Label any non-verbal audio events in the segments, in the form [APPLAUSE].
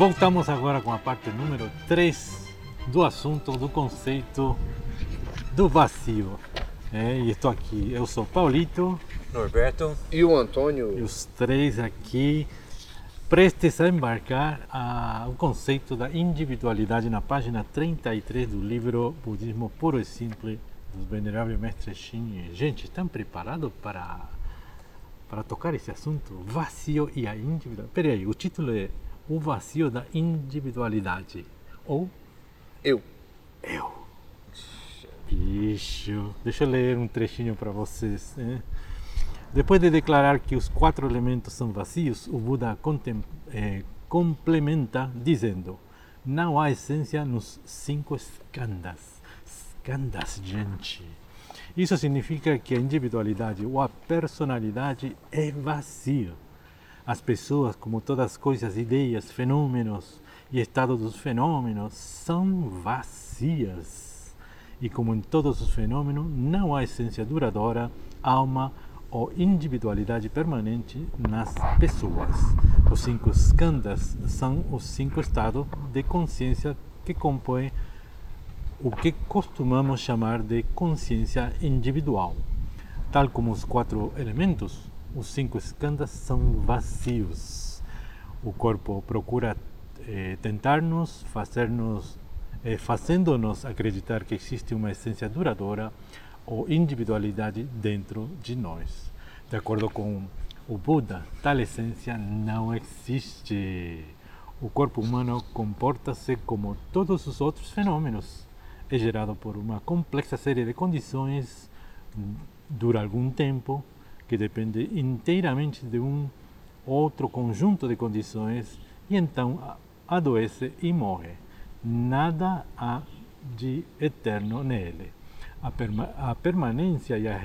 Voltamos agora com a parte número 3 do assunto, do conceito do vazio. É, e estou aqui, eu sou Paulito. Norberto. E o Antônio. E os três aqui prestes a embarcar a, o conceito da individualidade na página 33 do livro Budismo Puro e Simples do Venerável Mestre Shin. Gente, estão preparados para, para tocar esse assunto? Vazio e a individualidade. Peraí, o título é O Vazio da Individualidade. Ou Eu. Eu. Bicho. Deixa eu ler um trechinho para vocês. Né? Depois de declarar que os quatro elementos são vazios, o Buda eh, complementa dizendo: Não há essência nos cinco skandhas. Skandhas, gente. Isso significa que a individualidade ou a personalidade é vazio. As pessoas, como todas as coisas, ideias, fenômenos e estado dos fenômenos, são vazias. E como em todos os fenômenos, não há essência duradoura, alma ou individualidade permanente nas pessoas. Os cinco skandhas são os cinco estados de consciência que compõem o que costumamos chamar de consciência individual. Tal como os quatro elementos, os cinco skandhas são vazios. O corpo procura eh, tentar-nos, fazer-nos, eh, fazendo-nos acreditar que existe uma essência duradoura, ou individualidade dentro de nós. De acordo com o Buda, tal essência não existe. O corpo humano comporta-se como todos os outros fenômenos. É gerado por uma complexa série de condições, dura algum tempo, que depende inteiramente de um outro conjunto de condições e então adoece e morre. Nada há de eterno nele a, perma a permanência e a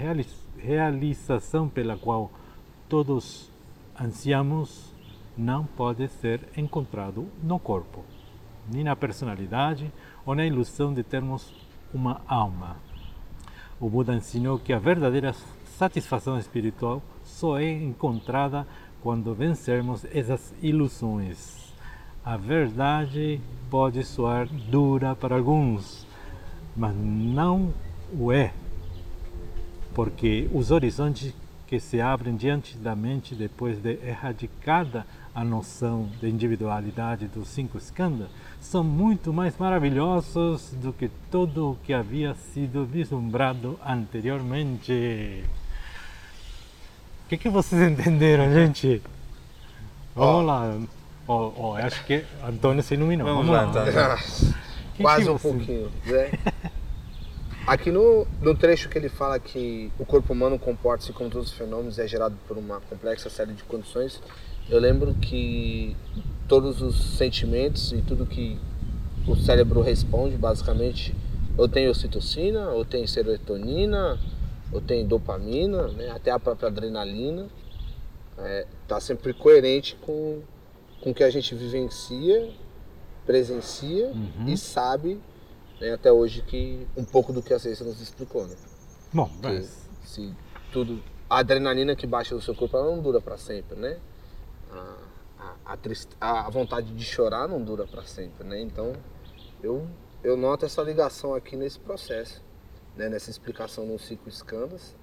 realização pela qual todos ansiamos não pode ser encontrado no corpo, nem na personalidade ou na ilusão de termos uma alma. O Buda ensinou que a verdadeira satisfação espiritual só é encontrada quando vencermos essas ilusões. A verdade pode soar dura para alguns, mas não o é, porque os horizontes que se abrem diante da mente depois de erradicada a noção de individualidade dos cinco skandhas são muito mais maravilhosos do que tudo o que havia sido vislumbrado anteriormente. O que, que vocês [LAUGHS] entenderam, gente? Vamos oh. lá. Oh, oh, acho que Antônio se iluminou. Vamos, Vamos lá, Antônio. [LAUGHS] Quase um pouquinho. Né? Aqui no, no trecho que ele fala que o corpo humano comporta-se como todos os fenômenos é gerado por uma complexa série de condições, eu lembro que todos os sentimentos e tudo que o cérebro responde, basicamente, ou tem ocitocina, ou tem serotonina, ou tem dopamina, né? até a própria adrenalina, está é, tá sempre coerente com, com o que a gente vivencia, presencia uhum. e sabe né, até hoje que um pouco do que a ciência nos explicou, né? Bom, mas... se tudo a adrenalina que baixa no seu corpo ela não dura para sempre, né? A, a, a, trist... a vontade de chorar não dura para sempre, né? Então eu eu noto essa ligação aqui nesse processo, né? Nessa explicação nos cinco escândalos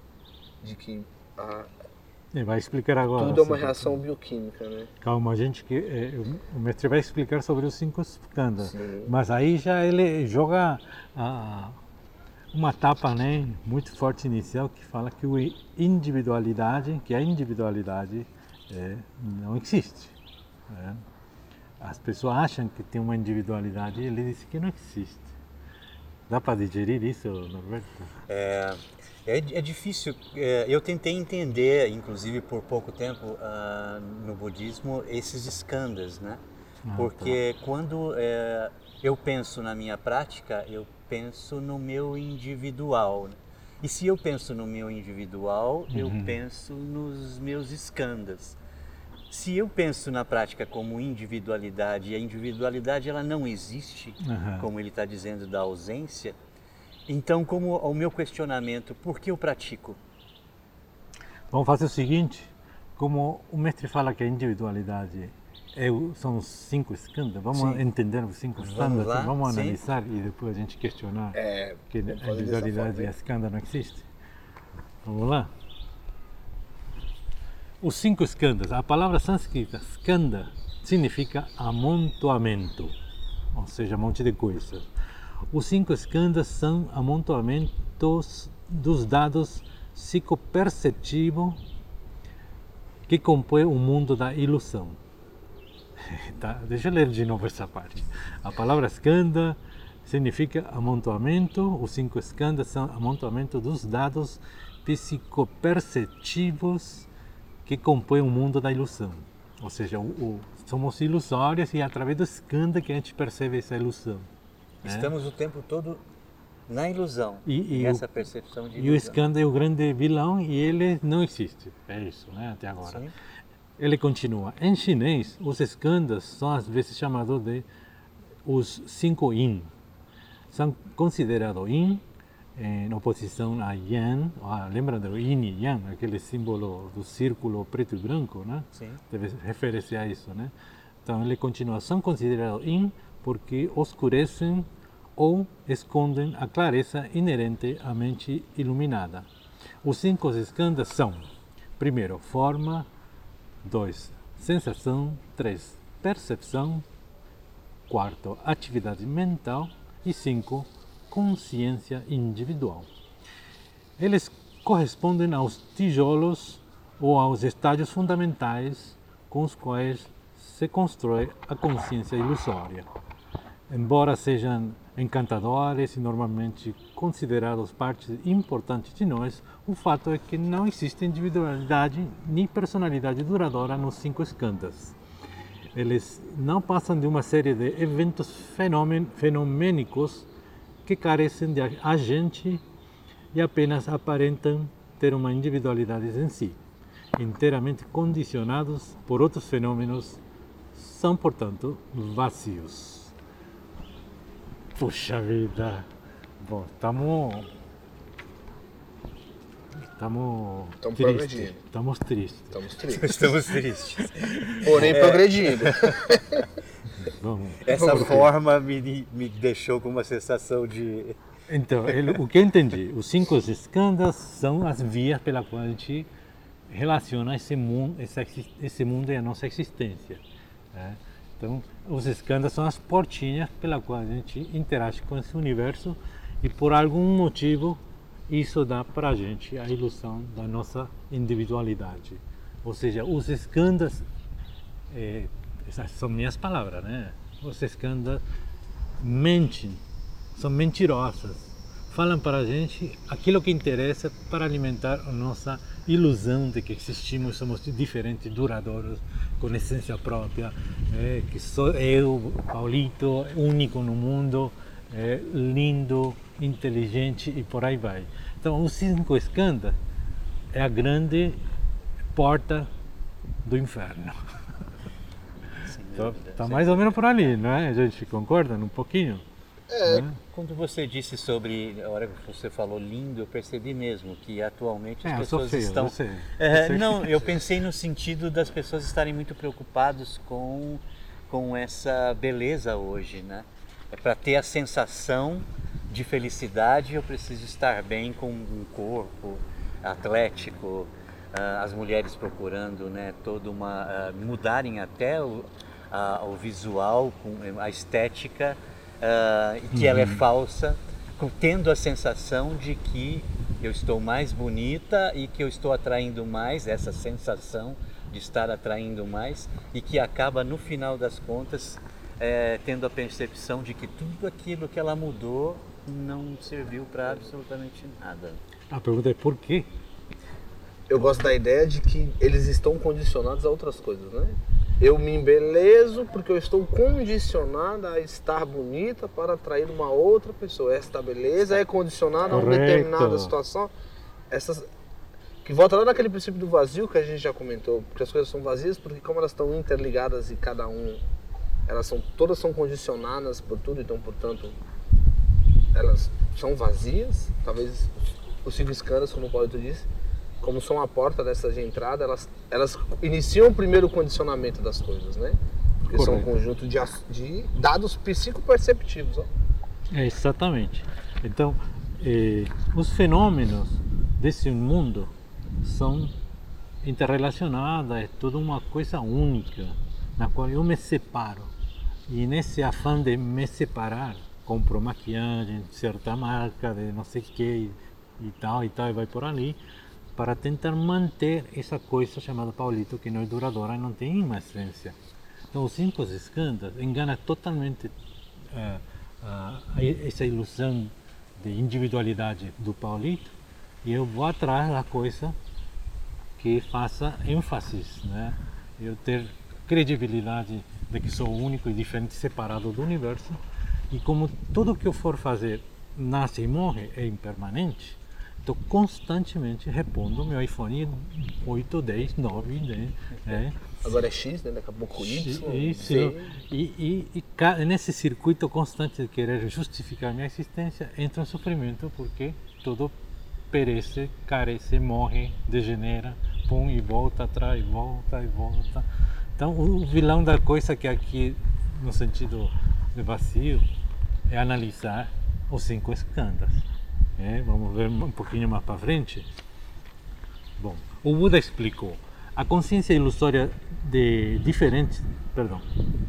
de que a, ele vai explicar agora. Tudo é uma reação bioquímica, né? Calma, a gente que é, o mestre vai explicar sobre os cinco skandhas, mas aí já ele joga a, uma tapa, né, muito forte inicial que fala que o individualidade, que a individualidade é, não existe. É. As pessoas acham que tem uma individualidade e ele diz que não existe. Dá para digerir isso, Norberto? É, é, é difícil. É, eu tentei entender, inclusive por pouco tempo, uh, no budismo, esses skandhas, né? Ah, Porque tá. quando é, eu penso na minha prática, eu penso no meu individual. E se eu penso no meu individual, uhum. eu penso nos meus skandhas. Se eu penso na prática como individualidade, e a individualidade ela não existe, uhum. como ele está dizendo da ausência, então, como o meu questionamento, por que eu pratico? Vamos fazer o seguinte, como o mestre fala que a individualidade é, são os cinco escândalos. Vamos Sim. entender os cinco Vamos escândalos, vamos sim. analisar e depois a gente questionar É, que vamos a individualidade forma, e a hein? escândalo não existe. Vamos lá? Os cinco escandas. A palavra sânscrita skanda significa amontoamento, ou seja, um monte de coisas. Os cinco escandas são amontoamentos dos dados psicoperceptivos que compõem o mundo da ilusão. [LAUGHS] Tá, deixa eu ler de novo essa parte. A palavra skanda significa amontoamento, os cinco escandas são amontoamento dos dados psicoperceptivos que compõem o mundo da ilusão. Ou seja, o, o, somos ilusórios e é através do skanda que a gente percebe essa ilusão. né? Estamos o tempo todo na ilusão. E- e essa o- percepção de E o ilusão. skanda é o grande vilão e ele não existe. É isso, né? Até agora. Sim. Ele continua. Em chinês, os eskandas são às vezes chamados de os cinco yin. São considerados yin em oposição a. Ah, lembra do yin e yang, aquele símbolo do círculo preto e branco, né? Sim. Deve referir-se a isso, né? Então ele continua. São considerados yin porque oscurecem ou escondem a clareza inerente à mente iluminada. Os cinco eskandas são, primeiro, forma, 2. Sensação. 3. Percepção. Quarto, atividade mental. E 5. Consciência individual. Eles correspondem aos tijolos ou aos estágios fundamentais com os quais se constrói a consciência ilusória. Embora sejam encantadores e normalmente considerados partes importantes de nós, o fato é que não existe individualidade nem personalidade duradoura nos cinco escantas. Eles não passam de uma série de eventos fenomênicos que carecem de agente e apenas aparentam ter uma individualidade em si. Inteiramente condicionados por outros fenômenos, são, portanto, vazios. Puxa vida! Bom, estamos. Estamos. Progredindo. Estamos tristes. Estamos tristes. [LAUGHS] Estamos tristes. Porém, progredindo. [LAUGHS] Vamos. Essa forma me, me deixou com uma sensação de. Então, ele- o que eu entendi, os cinco escandas são as vias pela qual a gente relaciona esse mundo, essa exis- esse mundo e a nossa existência. né? Então, os escandas são as portinhas pela qual a gente interage com esse universo e por algum motivo isso dá para a gente a ilusão da nossa individualidade. Ou seja, os escandas, eh, essas são minhas palavras, né? Os escandas mentem, são mentirosas. Falam para a gente aquilo que interessa para alimentar a nossa ilusão de que existimos, somos diferentes, duradouros, com essência própria, eh, que sou eu, Paulito, único no mundo, eh, lindo, inteligente e por aí vai. Então, os cinco escandas é a grande porta do inferno. Está dúvida, tá mais ou menos por ali, não é? A gente concorda um pouquinho? É, Quando você disse sobre, a hora que você falou lindo, eu percebi mesmo que atualmente as É, pessoas feio, estão. eu sei. É, não, eu [LAUGHS] pensei no sentido das pessoas estarem muito preocupadas com, com essa beleza hoje, né? É para ter a sensação de felicidade, eu preciso estar bem com um corpo atlético, ah, as mulheres procurando, né, toda uma ah, mudarem até o, a- o visual, com a estética, ah, e que ela é falsa, com- tendo a sensação de que eu estou mais bonita e que eu estou atraindo mais, essa sensação de estar atraindo mais, e que acaba no final das contas eh, tendo a percepção de que tudo aquilo que ela mudou não serviu para absolutamente nada. A pergunta é por quê? eu gosto da ideia de que eles estão condicionados a outras coisas, né? Eu me embelezo porque eu estou condicionada a estar bonita para atrair uma outra pessoa. Esta beleza é condicionada a uma Correto. determinada situação. Essas que volta lá naquele princípio do vazio que a gente já comentou, porque as coisas são vazias porque como elas estão interligadas e cada um elas são todas são condicionadas por tudo, então portanto elas são vazias, talvez os cinco escanas, como o Paulo disse, como são a porta dessas de entrada, elas, elas iniciam o primeiro condicionamento das coisas, né? Porque são um conjunto de, de dados psicoperceptivos. Ó. É, exatamente. Então, eh, os fenômenos desse mundo são interrelacionados, é toda uma coisa única, na qual eu me separo. E nesse afã de me separar, compro maquiagem, certa marca de não sei o que e tal e tal, e vai por ali, para tentar manter essa coisa chamada Paulito, que não é duradoura e não tem uma essência. Então, os cinco escândalos engana totalmente uh, uh, essa ilusão de individualidade do Paulito e eu vou atrás da coisa que faça ênfase, né? Eu ter credibilidade de que sou único e diferente, separado do universo e como tudo que eu for fazer nasce e morre, é impermanente, Estou constantemente repondo meu iPhone 8, 10, 9, 10. É. Agora é X, né? Daqui a pouco Y. Isso. E, e, e, nesse circuito constante de querer justificar minha existência, entra um sofrimento porque tudo perece, carece, morre, degenera, pum e volta atrás, volta e volta. Então, o vilão da coisa que aqui, no sentido de vazio, é analisar os cinco escândalos é, vamos ver um pouquinho mais para frente. Bom, o Buda explicou a consciência ilusória de diferentes, perdão,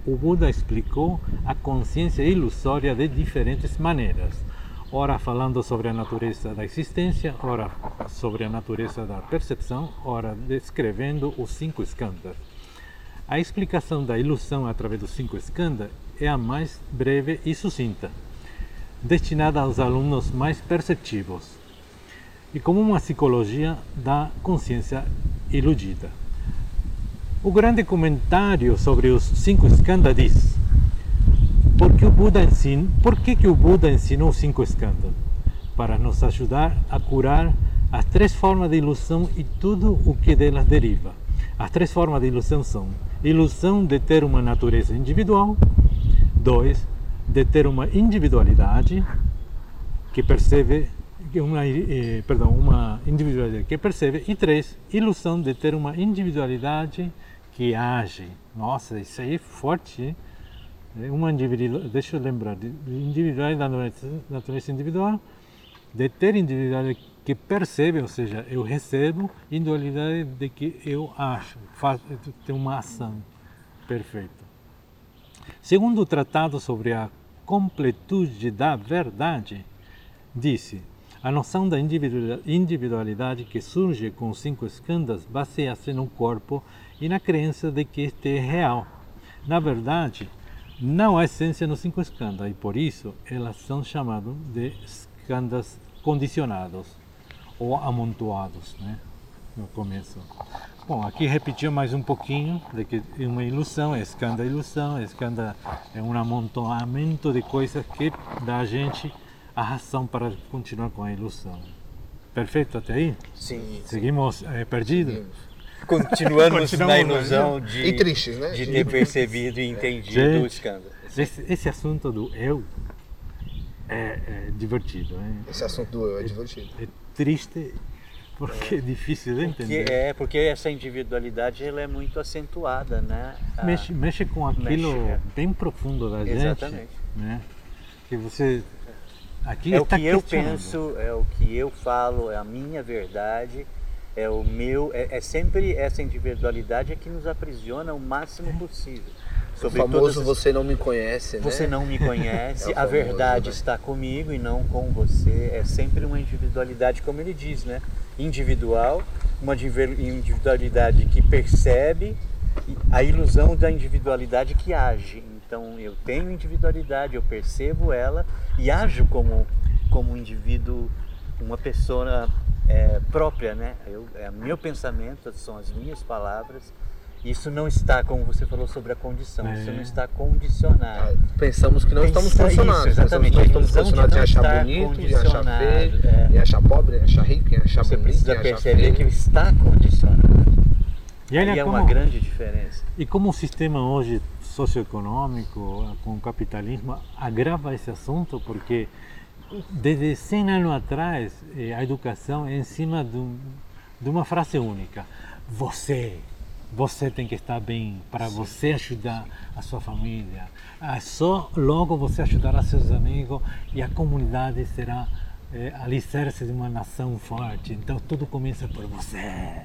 o Buda explicou a consciência ilusória de diferentes maneiras. Ora falando sobre a natureza da existência, ora sobre a natureza da percepção, ora descrevendo os cinco skandhas. A explicação da ilusão através dos cinco skandhas é a mais breve e sucinta destinada aos alunos mais perceptivos e como uma psicologia da consciência iludida. O grande comentário sobre os cinco skandhas diz: por que o Buda ensina, por que, que o Buda ensinou os cinco skandhas? Para nos ajudar a curar as três formas de ilusão e tudo o que delas deriva. As três formas de ilusão são: ilusão de ter uma natureza individual, dois, de ter uma individualidade que percebe uma, eh, perdão, uma individualidade que percebe e três, ilusão de ter uma individualidade que age. Nossa, isso aí é forte. É uma individualidade, deixa eu lembrar, de individualidade da natureza individual, de ter individualidade que percebe, ou seja, eu recebo, individualidade de que eu acho, faço, tenho uma ação perfeita. Segundo o Tratado sobre a Completude da Verdade, disse: a noção da individualidade que surge com os cinco escândalos baseia-se no corpo e na crença de que este é real. Na verdade, não há essência nos cinco escândalos e por isso elas são chamadas de escândalos condicionados ou amontoados, né? no começo. Bom, aqui repetiu mais um pouquinho de que é uma ilusão, é escândalo ilusão, é escândalo é um amontoamento de coisas que dá a gente a razão para continuar com a ilusão. Perfeito até aí? Sim. Seguimos é, perdidos? Seguimos. Continuamos, Continuamos na ilusão de, e tristes, né? de ter percebido e entendido gente, o escândalo. Esse, esse, assunto do eu é, é divertido. Hein? Esse assunto do eu é divertido. É, é triste porque é difícil de entender. Porque, é, porque essa individualidade ela é muito acentuada, né? A, mexe, mexe com aquilo mexe, bem profundo da gente. Exatamente. Né? Que você aqui é o que eu penso, é o que eu falo, é a minha verdade, é o meu, é, é sempre essa individualidade é que nos aprisiona o máximo possível. Sobre o famoso as... você não me conhece, né? Você não me conhece, é a verdade né? está comigo e não com você. É sempre uma individualidade, como ele diz, né? individual, uma individualidade que percebe a ilusão da individualidade que age. Então eu tenho individualidade, eu percebo ela e ajo como como um indivíduo, uma pessoa é, própria, né? Eu, é meu pensamento, são as minhas palavras isso não está, como você falou sobre a condição, é. isso não está condicionado. Ah, pensamos que não Pensa estamos condicionados. Isso, exatamente. Pensamos que não estamos condicionados em achar bonito, em achar feio, é. em achar pobre, em achar rico, em achar você bonito. Você precisa perceber que ele está condicionado. E, aí é como, uma grande diferença. E como o sistema hoje socioeconômico, com o capitalismo, agrava esse assunto, porque desde 100 anos atrás eh, a educação é em cima de, um, de uma frase única. Você você tem que estar bem para você ajudar a sua família. Ah, só logo você ajudará seus amigos e a comunidade será é, alicerce de uma nação forte. Então tudo começa por você. É.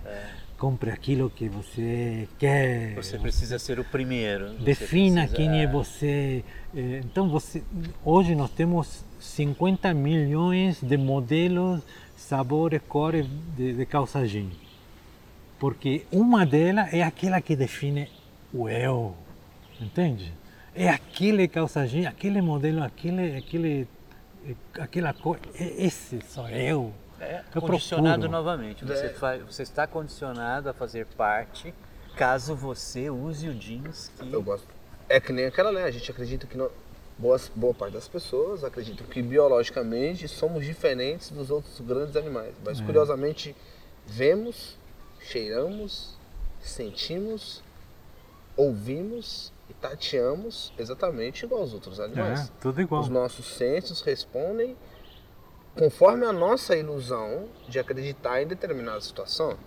Compre aquilo que você quer. Você precisa ser o primeiro. Defina precisa... quem é você. É, então você, hoje nós temos 50 milhões de modelos, sabores, cores de, de calça jeans. Porque uma delas é aquela que define o eu. Entende? É aquele calça jeans, aquele modelo, aquele, aquele aquela coisa, esse sou eu. É eu condicionado procuro. novamente. Você, é. faz, você está condicionado a fazer parte caso você use o jeans que. Eu gosto. É que nem aquela, né? A gente acredita que não, boa, boa parte das pessoas acreditam que biologicamente somos diferentes dos outros grandes animais. Mas é. curiosamente vemos, cheiramos, sentimos, ouvimos e tateamos exatamente igual aos outros animais. É, tudo igual. Os nossos sensos respondem conforme a nossa ilusão de acreditar em determinada situação.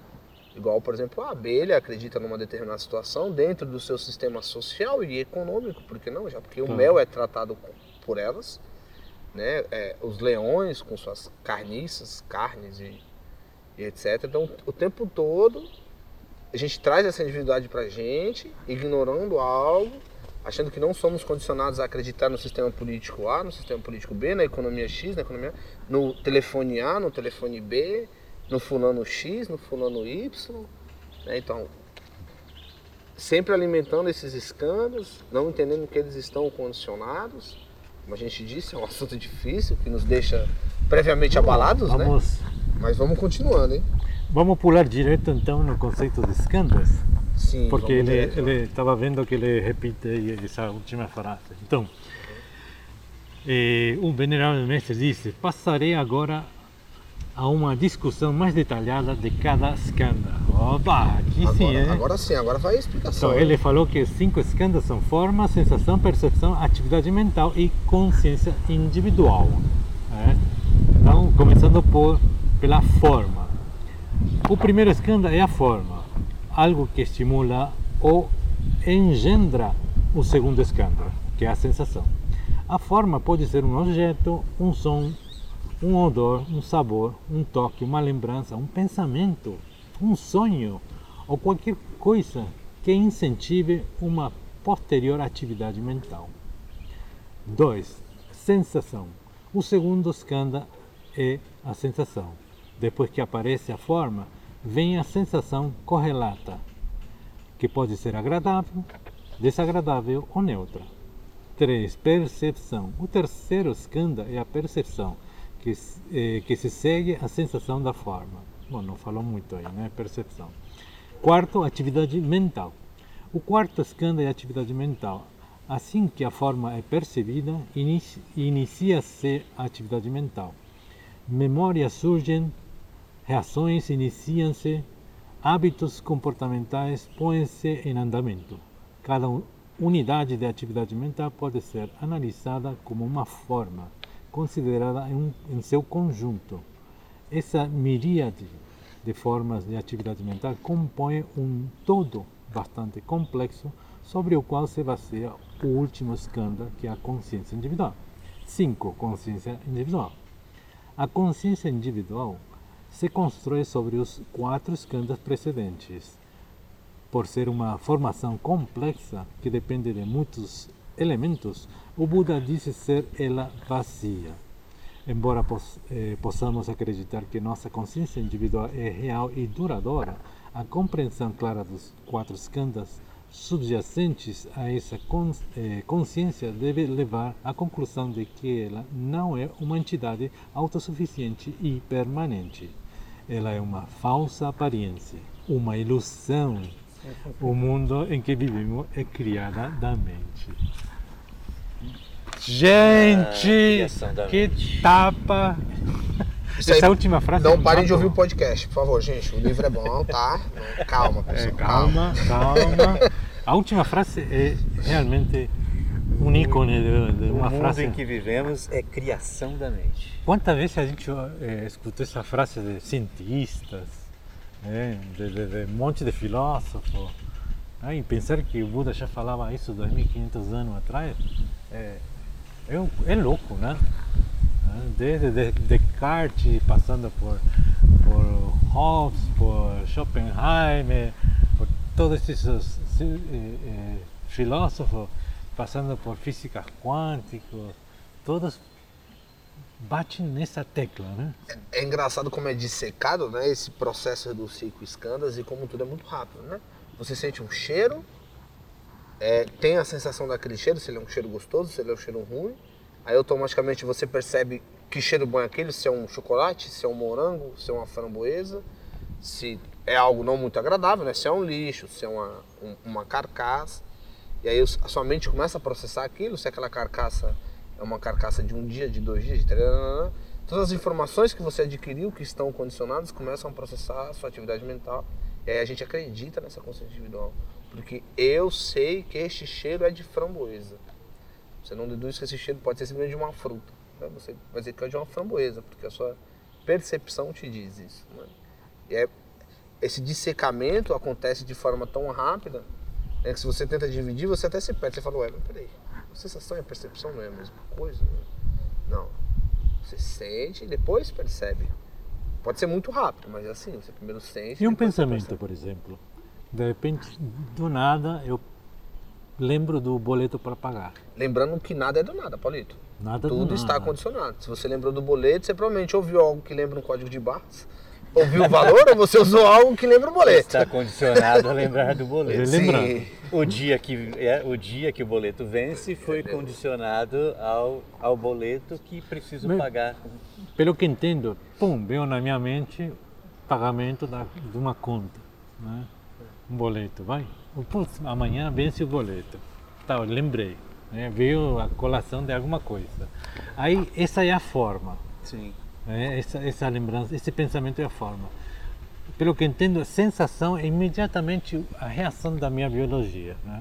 Igual, por exemplo, a abelha acredita numa determinada situação dentro do seu sistema social e econômico, por que não? Já porque o mel é tratado por elas, né? É, os leões com suas carniças, carnes e, e etc. Então, o tempo todo a gente traz essa individualidade para a gente, ignorando algo, achando que não somos condicionados a acreditar no sistema político A, no sistema político B, na economia X, na economia no telefone A, no telefone B, no fulano X, no fulano Y. Né? Então, sempre alimentando esses escândalos, não entendendo que eles estão condicionados. Como a gente disse, é um [LAUGHS] assunto difícil que nos deixa previamente abalados, né? vamos. né? Mas vamos continuando, hein? Vamos pular direto então no conceito de escândalos? Sim. Porque ele estava vendo que ele repite essa última frase. Então, eh, o venerável mestre disse: Passarei agora a uma discussão mais detalhada de cada escândalo. Opa, aqui agora, sim, hein? Agora sim, agora vai a explicação. Então, ele falou que cinco escândalos são forma, sensação, percepção, atividade mental e consciência individual. É? Então, começando por, pela forma. O primeiro escândalo é a forma, algo que estimula ou engendra o segundo escândalo, que é a sensação. A forma pode ser um objeto, um som, um odor, um sabor, um toque, uma lembrança, um pensamento, um sonho ou qualquer coisa que incentive uma posterior atividade mental. 2. Sensação. O segundo escândalo é a sensação. Depois que aparece a forma, vem a sensação correlata, que pode ser agradável, desagradável ou neutra. 3. Percepção. O terceiro escândalo é a percepção, que, eh, que se segue a sensação da forma. Bom, não falou muito aí, né? Percepção. Quarto, atividade mental. O quarto escândalo é a atividade mental. Assim que a forma é percebida, inicia-se a atividade mental. Memórias surgem reações iniciam-se, hábitos comportamentais põem-se em andamento. Cada unidade de atividade mental pode ser analisada como uma forma, considerada em, em seu conjunto. Essa miríade de formas de atividade mental compõe um todo bastante complexo sobre o qual se baseia o último escândalo, que é a consciência individual. 5. Consciência individual. A consciência individual se constrói sobre os quatro escândalos precedentes. Por ser uma formação complexa que depende de muitos elementos, o Buda disse ser ela vazia. Embora eh, possamos acreditar que nossa consciência individual é real e duradoura, a compreensão clara dos quatro escândalos subjacentes a essa eh, consciência deve levar à conclusão de que ela não é uma entidade autossuficiente e permanente ela é uma falsa aparência, uma ilusão. O mundo em que vivemos é criada da mente. Gente, ah, que mente. tapa! Essa aí, última frase. Não parem de ouvir o podcast, por favor, gente. O livro é bom, tá? Calma, pessoal. É, calma, calma. calma. [LAUGHS] A última frase é realmente um ícone de, de uma frase. O mundo em que vivemos é criação da mente. Quantas vezes a gente é, escutou essa frase de cientistas, né, de, de, de, um monte de filósofos, Né? E pensar que o Buda já falava isso 2.500 anos atrás é, é, é louco, né? Desde Descartes, passando por, por Hobbes, por Schopenhauer, por todos esses eh, eh, filósofos, passando por física quântica, todos batem nessa tecla, né? É, é, engraçado como é dissecado, né, esse processo dos cinco escandas e como tudo é muito rápido, né? Você sente um cheiro, é, tem a sensação daquele cheiro, se ele é um cheiro gostoso, se ele é um cheiro ruim, aí automaticamente você percebe que cheiro bom é aquele, se é um chocolate, se é um morango, se é uma framboesa, se é algo não muito agradável, né? Se é um lixo, se é uma, um, uma carcaça. E aí a sua mente começa a processar aquilo, se aquela carcaça é uma carcaça de um dia, de dois dias, de três, todas as informações que você adquiriu, que estão condicionadas, começam a processar a sua atividade mental. E aí a gente acredita nessa consciência individual. Porque eu sei que este cheiro é de framboesa. Você não deduz que esse cheiro pode ser simplesmente de uma fruta. Né? Você vai dizer que é de uma framboesa, porque a sua percepção te diz isso. Né? E é, esse dissecamento acontece de forma tão rápida né, que se você tenta dividir, você até se perde. Você fala, ué, mas peraí, a sensação e a percepção não é a mesma coisa? Né? Não. Você sente e depois percebe. Pode ser muito rápido, mas é assim, você primeiro sente. E um pensamento, por exemplo. De repente, do nada, eu lembro do boleto para pagar. Lembrando que nada é do nada, Paulito. Nada Tudo do está nada. condicionado. Se você lembrou do boleto, você provavelmente ouviu algo que lembra um código de barras, ouviu o valor, ou você usou algo que lembra o boleto. Está condicionado a lembrar do boleto. Lembrando. Sim. O dia que é, o dia que o boleto vence foi condicionado ao, ao boleto que preciso Mas- pagar. Pelo que entendo, pum, veio na minha mente pagamento da, de uma conta, né? um boleto, vai. Putz, amanhã vence o boleto. Tá, lembrei, né? veio a colação de alguma coisa. Aí essa é a forma, Sim. Né? essa, essa lembrança, esse pensamento é a forma. Pelo que entendo, a sensação é imediatamente a reação da minha biologia. Né?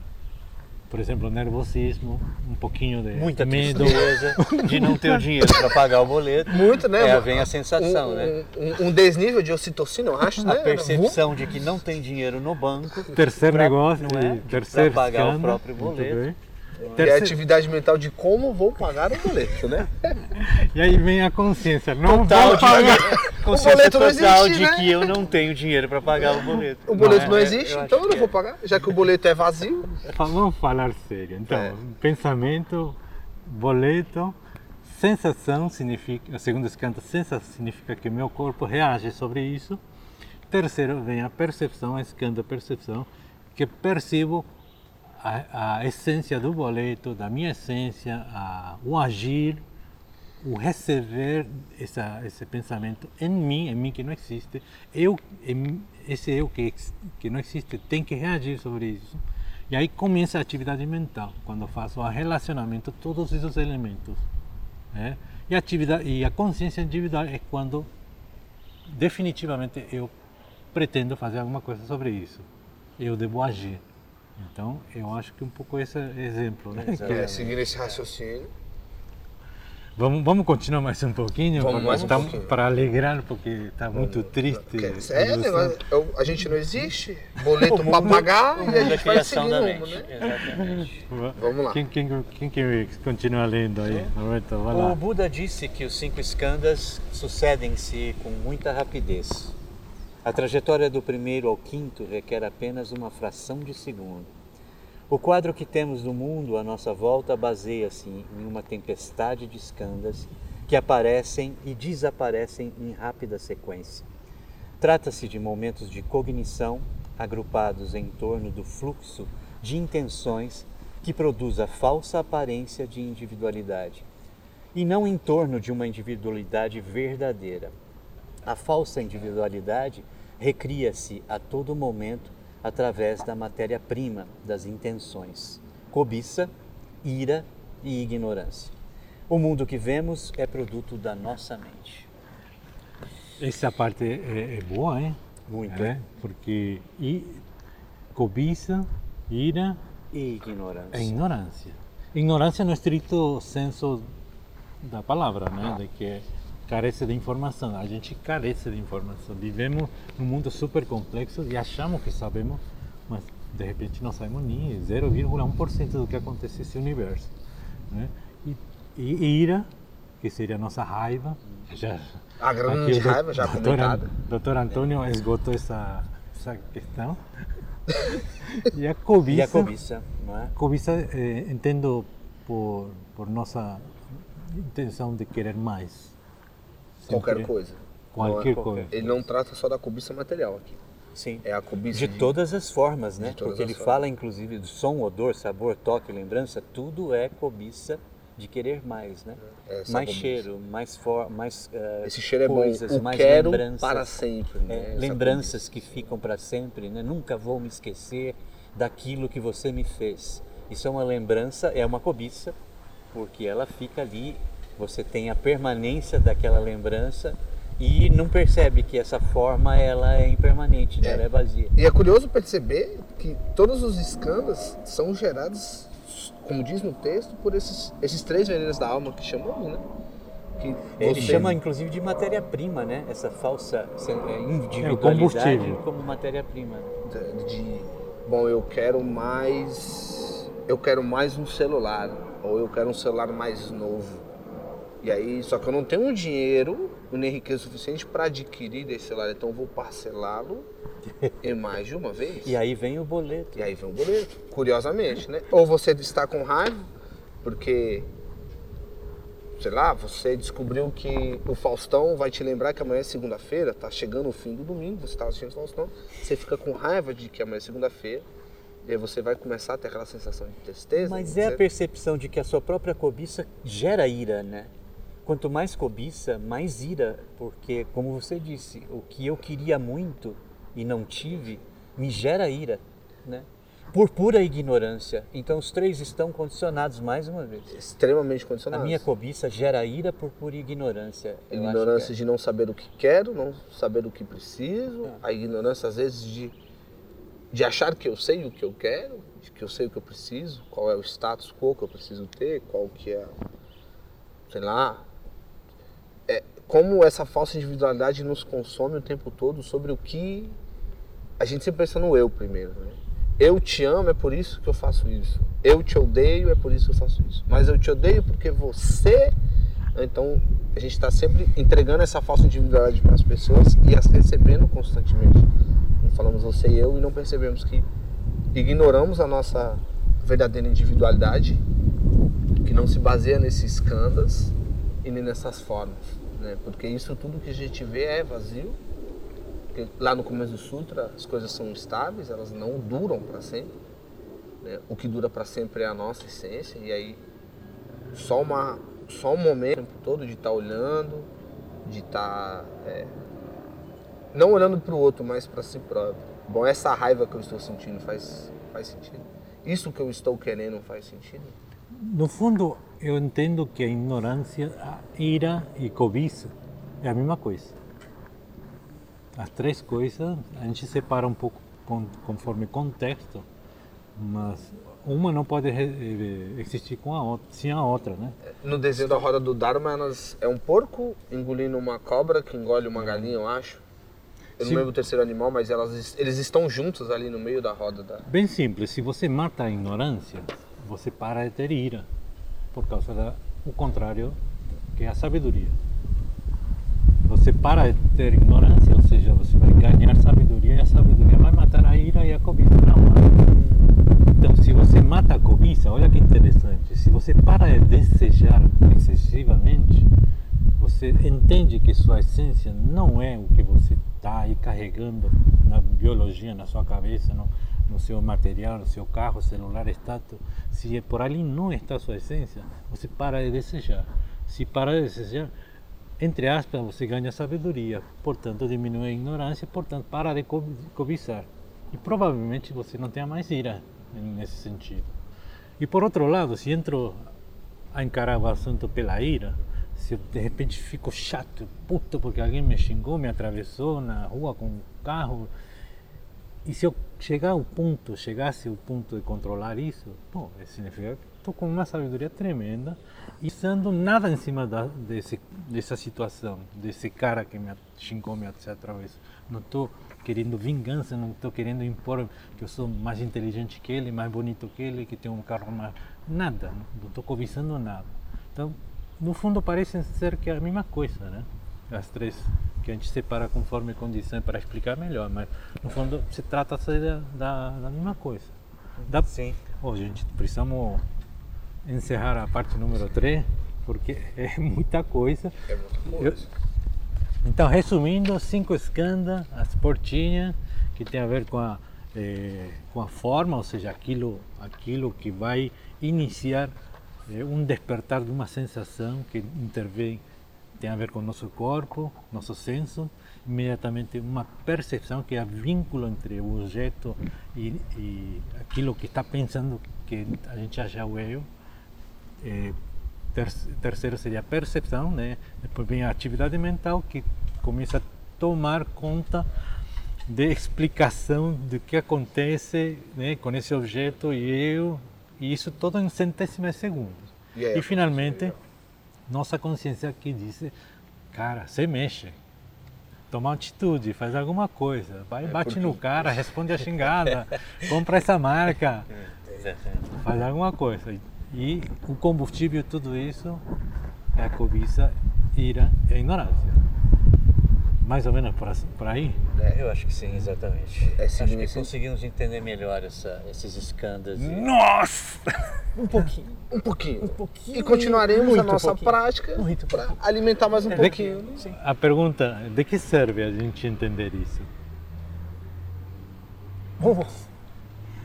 Por exemplo, nervosismo, um pouquinho de Muita medo. tristeza de não ter o dinheiro para pagar o boleto. Muito, né? É, vem a sensação, um, né? Um, um desnível de ocitocina, eu acho, né? A percepção de que não tem dinheiro no banco. Terceiro pra- negócio, não é? e terceiro Pra pagar o próprio muito boleto. Bem. E a Terceiro- atividade mental de como vou pagar o boleto, né? [LAUGHS] E aí vem a consciência, não Total vou de pagar. [LAUGHS] consciência boleto não total existe, de né? que eu não tenho dinheiro para pagar o boleto. O boleto Não, não, é, existe, eu então eu não vou é. pagar. Já que o boleto é vazio, Vamos falar sério. Então, É. pensamento, boleto, sensação significa, segundo os cantos, sensação significa que meu corpo reage sobre isso. Terceiro vem a percepção, a escanda percepção, que percebo a, essência do boleto, da minha essência, a, o agir, o receber essa, esse pensamento em mim, em mim que não existe. Eu, esse eu que, que não existe tem que reagir sobre isso. E aí começa a atividade mental, quando faço o relacionamento todos esses elementos. né? E, atividade, e a consciência individual é quando definitivamente eu pretendo fazer alguma coisa sobre isso. Eu devo agir. Então, eu acho que um pouco esse é exemplo. Né? Exato. Que é, seguindo esse raciocínio, Vamos, vamos continuar mais um pouquinho? Vamos mais um Tá- pouquinho. Para alegrar, porque está muito triste. É, negócio, eu- a gente não existe, boleto [LAUGHS] para pagar O e a gente vai seguir da rumo, né? Exatamente. Vamos lá. Quem, quem, quem que continua lendo aí? Roberto, vai O lá. Buda disse que os cinco eskandas sucedem-se com muita rapidez. A trajetória do primeiro ao quinto requer apenas uma fração de segundo. O quadro que temos do mundo à nossa volta baseia-se em uma tempestade de eskandas que aparecem e desaparecem em rápida sequência. Trata-se de momentos de cognição agrupados em torno do fluxo de intenções que produz a falsa aparência de individualidade, e não em torno de uma individualidade verdadeira. A falsa individualidade recria-se a todo momento através da matéria-prima das intenções, cobiça, ira e ignorância. O mundo que vemos é produto da nossa mente. Essa parte é, é boa, hein? Muito. É, porque e, cobiça, ira E ignorância. é ignorância. Ignorância no estrito senso da palavra, né? De que carece de informação. A gente carece de informação. Vivemos num mundo super complexo e achamos que sabemos mas de repente não sabemos nem 0,1% do que acontece nesse universo. Né? E, e ira, que seria a nossa raiva, já, a grande raiva já doutor, comentada. Doutor Antônio esgotou essa, essa questão. [LAUGHS] e a cobiça. E a cobiça, não é? Cobiça, eh, entendo por, por nossa intenção de querer mais. Qualquer coisa. Qualquer Não é- coisa. Ele não trata só da cobiça material aqui. Sim. É a cobiça De todas as formas, né? De Porque ele formas. fala, inclusive, do som, odor, sabor, toque, lembrança, tudo é cobiça de querer mais, né? É, essa mais cobiça. cheiro, mais for, mais eh, Esse cheiro é coisas, bom. O mais quero lembranças, para sempre. Né? é, lembranças que ficam para sempre, né? Nunca vou me esquecer daquilo que você me fez. Isso é uma lembrança, é uma cobiça, porque ela fica ali, você tem a permanência daquela lembrança e não percebe que essa forma ela é impermanente, né? É. ela é vazia. E é curioso perceber que todos os escândalos são gerados, como diz no texto, por esses, esses três venenos da alma que chamamos, né? Que Ele você- chama inclusive de matéria-prima, né? Essa falsa se- é, individualidade combustível. como matéria-prima. de, de, bom, eu quero mais, eu quero mais um celular ou eu quero um celular mais novo. E aí, só que eu não tenho dinheiro nem riqueza suficiente para adquirir esse celular, então eu vou parcelá-lo [LAUGHS] em mais de uma vez. E aí vem o boleto. E aí vem o boleto, curiosamente, né? Ou você está com raiva, porque, sei lá, você descobriu que o Faustão vai te lembrar que amanhã é segunda-feira, tá chegando o fim do domingo, você está assistindo o Faustão, você fica com raiva de que amanhã é segunda-feira, e aí você vai começar a ter aquela sensação de tristeza. Mas é a percepção de que a sua própria cobiça gera ira, né? Quanto mais cobiça, mais ira, porque, como você disse, o que eu queria muito e não tive me gera ira, né? Por pura ignorância. Então os três estão condicionados mais uma vez. extremamente A condicionado. minha cobiça gera ira por pura ignorância. Ignorância é. de não saber o que quero, não saber o que preciso, É. a ignorância às vezes de, de achar que eu sei o que eu quero, que eu sei o que eu preciso, qual é o status quo que eu preciso ter, qual que é, sei lá, como essa falsa individualidade nos consome o tempo todo sobre o que a gente sempre pensa no eu primeiro, né? Eu te amo, é por isso que eu faço isso. Eu te odeio, é por isso que eu faço isso. Mas eu te odeio porque você então a gente está sempre entregando essa falsa individualidade para as pessoas e as recebendo constantemente. Não falamos você e eu e não percebemos que ignoramos a nossa verdadeira individualidade, que não se baseia nesses escândalos e nem nessas formas. Né? Porque isso tudo que a gente vê é vazio. Porque lá no começo do Sutra as coisas são estáveis, elas não duram para sempre. né? O que dura para sempre é a nossa essência e aí só uma só um momento todo de estar olhando, de estar é, não olhando para o outro, mas para si próprio. Bom, essa raiva que eu estou sentindo faz faz sentido. Isso que eu estou querendo faz sentido. No fundo, eu entendo que a ignorância, a ira e cobiça é a mesma coisa. As três coisas a gente separa um pouco con- conforme contexto, mas uma não pode eh, existir com a outra, sem a outra, né? No desenho da roda do Dharma, elas, é um porco engolindo uma cobra que engole uma galinha, eu acho. Eu não lembro o terceiro animal, mas elas, eles estão juntos ali no meio da roda da. Bem simples, se você mata a ignorância, você para de ter ira, por causa da o contrário, que é a sabedoria. Você para de ter ignorância, ou seja, você vai ganhar sabedoria e a sabedoria vai matar a ira e a cobiça. Não. Então, se você mata a cobiça, olha que interessante, se você para de desejar excessivamente, você entende que sua essência não é o que você está aí carregando na biologia, na sua cabeça, no, no seu material, no seu carro, celular, status. Se por ali não está a sua essência, você para de desejar. Se para de desejar, entre aspas, você ganha sabedoria, portanto diminui a ignorância, portanto para de co- cobiçar. E provavelmente você não tenha mais ira nesse sentido. E por outro lado, se entro a encarar o assunto pela ira, se eu de repente fico chato, puto, porque alguém me xingou, me atravessou na rua com um carro, e se eu chegar ao ponto, chegasse ao ponto de controlar isso, bom, isso significa que estou com uma sabedoria tremenda e sendo nada em cima da, desse, dessa situação, desse cara que me xingou, me vez. Não estou querendo vingança, não estou querendo impor que eu sou mais inteligente que ele, mais bonito que ele, que tem um carro mais. Nada, não estou cobiçando nada. Então, no fundo, parecem ser que é a mesma coisa, né? As três que a gente separa conforme condição para explicar melhor, mas no fundo se trata da, da, da mesma coisa. Da... Sim. Oh, gente, precisamos encerrar a parte número 3, porque é [LAUGHS] muita coisa. É muita coisa. Eu... Então, resumindo, cinco escandas, as portinhas, que tem a ver com a, eh, com a forma, ou seja, aquilo, aquilo que vai iniciar eh, um despertar de uma sensação que intervém tem a ver com o nosso corpo, nosso senso, imediatamente uma percepção que é o vínculo entre o objeto e, e aquilo que está pensando que a gente acha o eu. É, terceiro seria a percepção, né? depois vem a atividade mental que começa a tomar conta de explicação do que acontece né, com esse objeto e eu, e isso todo em centésimas de segundos. Yeah, e finalmente nossa consciência que diz, cara, você mexe, toma atitude, faz alguma coisa, vai, é bate no cara, responde a [LAUGHS] xingada, compra essa marca, faz alguma coisa. E o combustível, tudo isso, é a cobiça, ira e a ignorância. Mais ou menos por, por aí? É, eu acho que sim, exatamente. É, acho que conseguimos entender melhor essa, esses escândalos. Nossa! Um pouquinho. Um pouquinho. Um pouquinho. E continuaremos a nossa pouquinho. prática para alimentar mais um é, pouquinho. Que, a pergunta, de que serve a gente entender isso? Oh.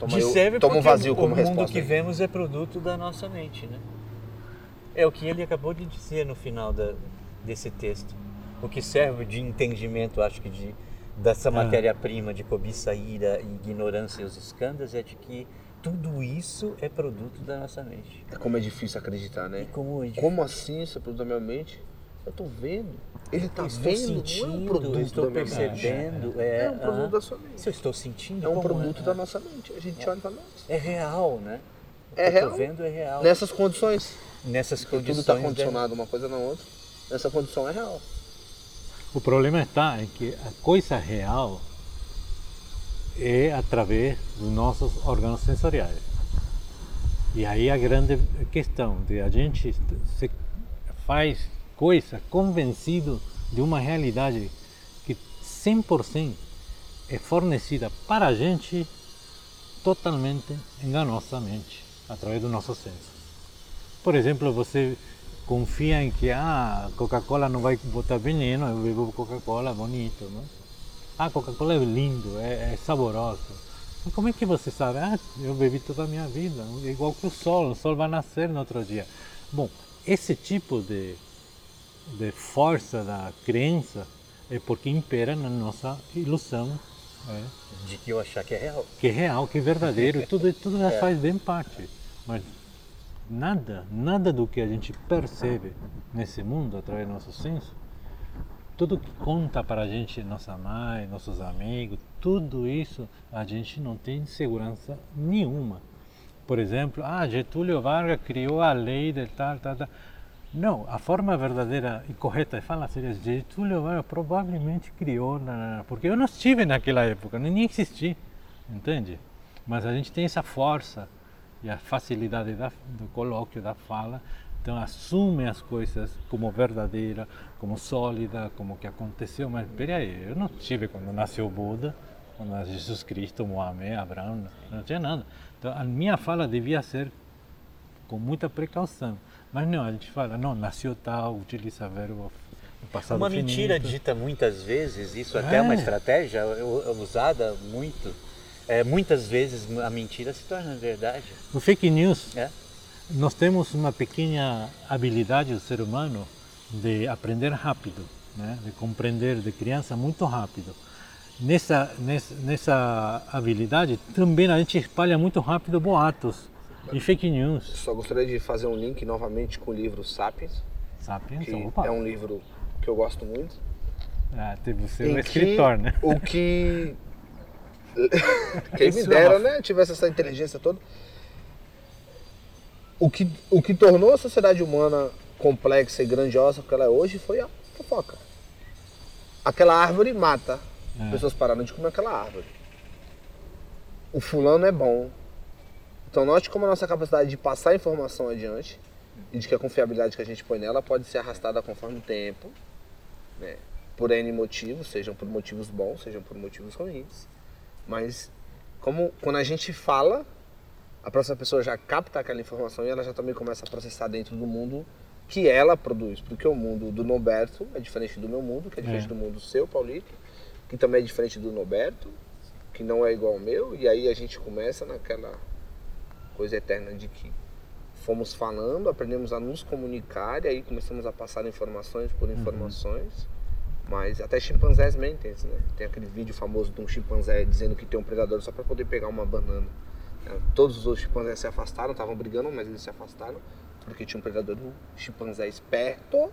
Toma, eu, serve toma um vazio como o mundo que vemos é produto da nossa mente, né? É o que ele acabou de dizer no final da, desse texto o que serve de entendimento, acho que de dessa ah. matéria-prima de cobiça, ira, ignorância e os escândalos é de que tudo isso é produto da nossa mente. É como é difícil acreditar, né? Como, é como assim isso é produto da minha mente? Eu estou vendo. Ele está vendo. Sentindo, não é um produto estou percebendo. É, é, um produto ah, da sua mente. Se eu estou sentindo. É um produto é? da nossa mente. A gente é. olha para nós. É real, né? O é real. Estou vendo é real. Nessas condições. Nessas condições. Tudo está condicionado uma coisa na outra. Essa condição é real. O problema está em que a coisa real é através dos nossos órgãos sensoriais. E aí a grande questão de a gente se faz coisa convencido de uma realidade que 100% é fornecida para a gente totalmente enganosamente através do nosso senso. Por exemplo, você confia em que ah, Coca-Cola não vai botar veneno, eu bebo Coca-Cola, bonito, não? Ah, Coca-Cola é lindo, é, é, saboroso. Mas como é que você sabe? Ah, eu bebi toda a minha vida, é igual que o sol, o sol vai nascer no outro dia. Bom, esse tipo de, de força da crença é porque impera na nossa ilusão. É. De que eu achar que é real. Que é real, que é verdadeiro, tudo, tudo já [LAUGHS] é. faz bem parte. Mas nada, nada do que a gente percebe nesse mundo através do nosso senso, tudo que conta para a gente, nossa mãe, nossos amigos, tudo isso a gente não tem segurança nenhuma. Por exemplo, ah, Getúlio Vargas criou a lei de tal, tal, tal. Não, a forma verdadeira e correta de falar seria Getúlio Vargas provavelmente criou, porque eu não estive naquela época, nem existi, entende? Mas a gente tem essa força e a facilidade da, do colóquio, da fala, então assume as coisas como verdadeira, como sólida, como que aconteceu, mas peraí, eu não tive quando nasceu Buda, quando nasceu Jesus Cristo, Mohamed, Abraão, não tinha nada. Então a minha fala devia ser com muita precaução, mas não, a gente fala, não, nasceu tal, utiliza verbo passado Uma mentira dita muitas vezes, isso até é uma estratégia usada muito é, muitas vezes a mentira se torna verdade. No fake news, é? nós temos uma pequena habilidade do ser humano de aprender rápido, né? de compreender de criança muito rápido. Nessa, nessa, nessa habilidade também a gente espalha muito rápido boatos e fake news. Só gostaria de fazer um link novamente com o livro Sapiens. Sapiens, que é um livro que eu gosto muito. Ah, você é um escritor, né? O que Quem me dera, né? Tivesse essa inteligência toda. O que, o que tornou a sociedade humana complexa e grandiosa que ela é hoje foi a fofoca. Aquela árvore mata. As pessoas pararam de comer aquela árvore. O fulano é bom. Então note como a nossa capacidade de passar informação adiante e de que a confiabilidade que a gente põe nela pode ser arrastada conforme o tempo, né? por N motivos, sejam por motivos bons, sejam por motivos ruins. Mas como quando a gente fala, a próxima pessoa já capta aquela informação e ela já também começa a processar dentro do mundo que ela produz. Porque o mundo do Noberto é diferente do meu mundo, que é diferente É. do mundo seu, Paulito, que também é diferente do Noberto, que não é igual ao meu, e aí a gente começa naquela coisa eterna de que fomos falando, aprendemos a nos comunicar e aí começamos a passar informações por informações. Mas até chimpanzés mentem, né? Tem aquele vídeo famoso de um chimpanzé dizendo que tem um predador só para poder pegar uma banana. né? Todos os outros chimpanzés se afastaram, estavam brigando, mas eles se afastaram porque tinha um predador um chimpanzé esperto.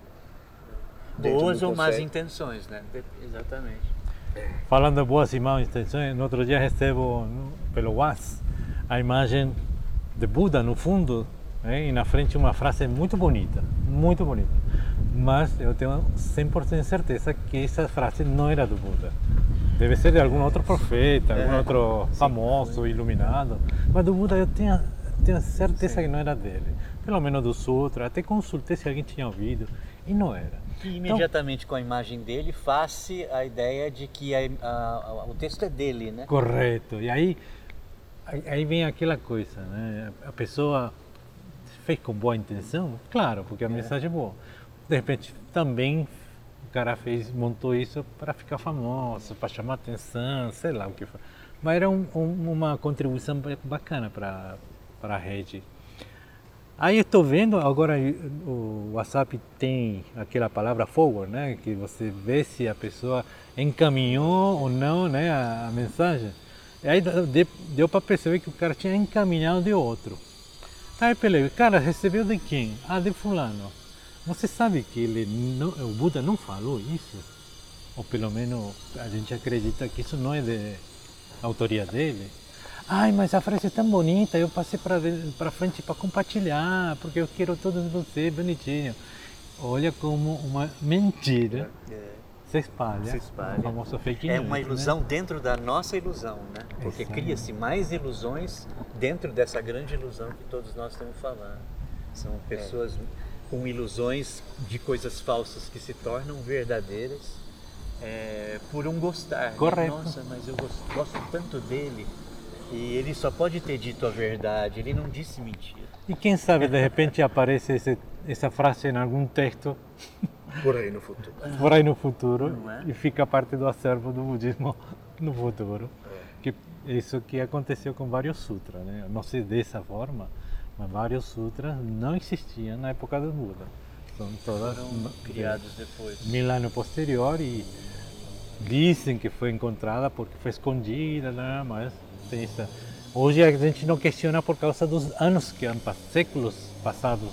Boas ou más intenções, né? De- Exatamente. Falando de boas e más intenções, no outro dia recebo no- pelo WhatsApp a imagem de Buda no fundo né, e na frente uma frase muito bonita, muito bonita. Mas eu tenho 100% certeza que essa frase não era do Buda. Deve ser de algum outro profeta, algum É, outro sim, famoso, iluminado. Mas do Buda eu tenho, tenho certeza que não era dele. Pelo menos do Sutra. Até consultei se alguém tinha ouvido e não era. E imediatamente com a imagem dele faz-se a ideia de que a- a- a- o texto é dele, né? Correto. E aí, aí vem aquela coisa, né? A pessoa fez com boa intenção, claro, porque a mensagem é boa. De repente, também o cara fez, montou isso para ficar famoso, para chamar atenção, sei lá o que foi. Mas era um- um- uma contribuição ba- bacana para a rede. Aí estou vendo agora o WhatsApp tem aquela palavra forward, né? Que você vê se a pessoa encaminhou ou não, né? A, a mensagem. E aí de- deu para perceber que o cara tinha encaminhado de outro. Aí peraí, cara, recebeu de quem? Ah, de fulano. Você sabe que ele não, o Buda não falou isso? Ou pelo menos a gente acredita que isso não é de autoria dele? Ai, mas a frase é tão bonita, eu passei para frente para compartilhar, porque eu quero todos você, bonitinho. Olha como uma mentira se espalha. Se espalha. O famoso fake É news. uma né? ilusão dentro da nossa ilusão, né? Porque cria-se mais ilusões dentro dessa grande ilusão que todos nós estamos falando. São pessoas com ilusões de coisas falsas que se tornam verdadeiras é, por um gostar. né? Correto. Nossa, mas eu gosto, gosto tanto dele e ele só pode ter dito a verdade, ele não disse mentira. E quem sabe de repente aparece esse, essa frase em algum texto Por aí no futuro. por aí no futuro Não é? e fica parte do acervo do budismo no futuro. Que isso que aconteceu com vários sutras, né? Não sei dessa forma, mas vários sutras não existiam na época do Buda. São todas Foram criados depois. mil anos posterior e dizem que foi encontrada porque foi escondida, né? Mas tem essa... Hoje a gente não questiona por causa dos anos que han séculos passados.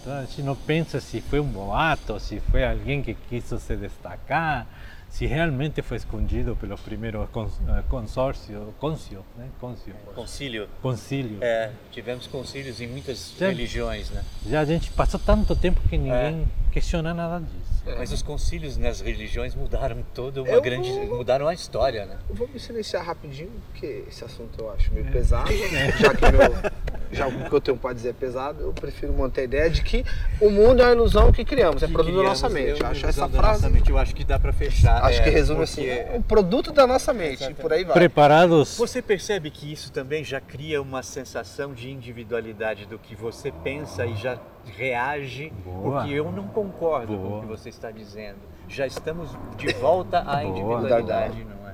Então a gente não pensa se foi um boato, se foi alguém que quis se destacar, se realmente foi escondido pelo primeiro cons- eh, consórcio, côncio, né? Côncio, Concílio. concílio. É, tivemos concílios em muitas Já- religiões, né? Já a gente passou tanto tempo que ninguém questiona nada disso. Mas os concílios nas religiões mudaram toda uma Eu grande. vou- mudaram a história, né? Me silenciar rapidinho, porque esse assunto eu acho meio pesado. [LAUGHS] Já que meu, já o que eu tenho para dizer é pesado, eu prefiro manter a ideia de que o mundo é uma ilusão que criamos, é produto da nossa mente. Eu acho essa frase. eu acho que dá para fechar. Acho é, que resume porque assim, é o produto da nossa mente, e por aí vai. Preparados? Você percebe que isso também já cria uma sensação de individualidade do que você pensa e já reage, Boa. porque eu não concordo com Boa. o que você está dizendo. Já estamos de volta à Boa. individualidade, não é?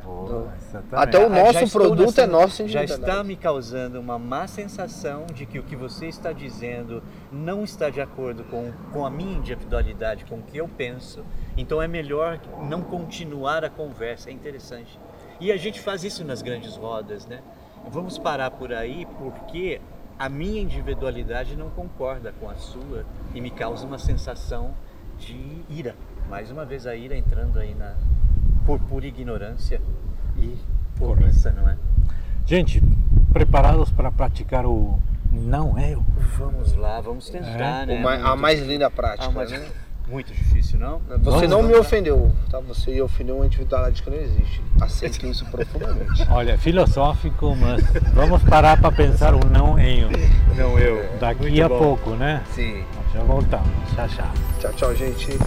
Até o nosso produto nessa- é nosso Já está me causando uma má sensação de que o que você está dizendo não está de acordo com, com a minha individualidade, com o que eu penso. Então é melhor não continuar a conversa. É interessante. E a gente faz isso nas grandes rodas, né? Vamos parar por aí porque a minha individualidade não concorda com a sua e me causa uma sensação de ira. Mais uma vez a ira entrando aí na por pura ignorância e omissa, não é? Gente, preparados para praticar o não eu? Vamos lá, vamos tentar, É. né? A mais linda prática. Ah, mas né? Muito difícil, não? Você não lá. me ofendeu, tá? Você ofendeu uma individualidade que não existe. Aceito isso profundamente. [LAUGHS] Olha, filosófico, mas vamos parar para pensar o não eu. Não eu. Daqui Muito a bom. pouco, né? Sim. Já voltamos. Tchau, tchau. Tchau, tchau, gente.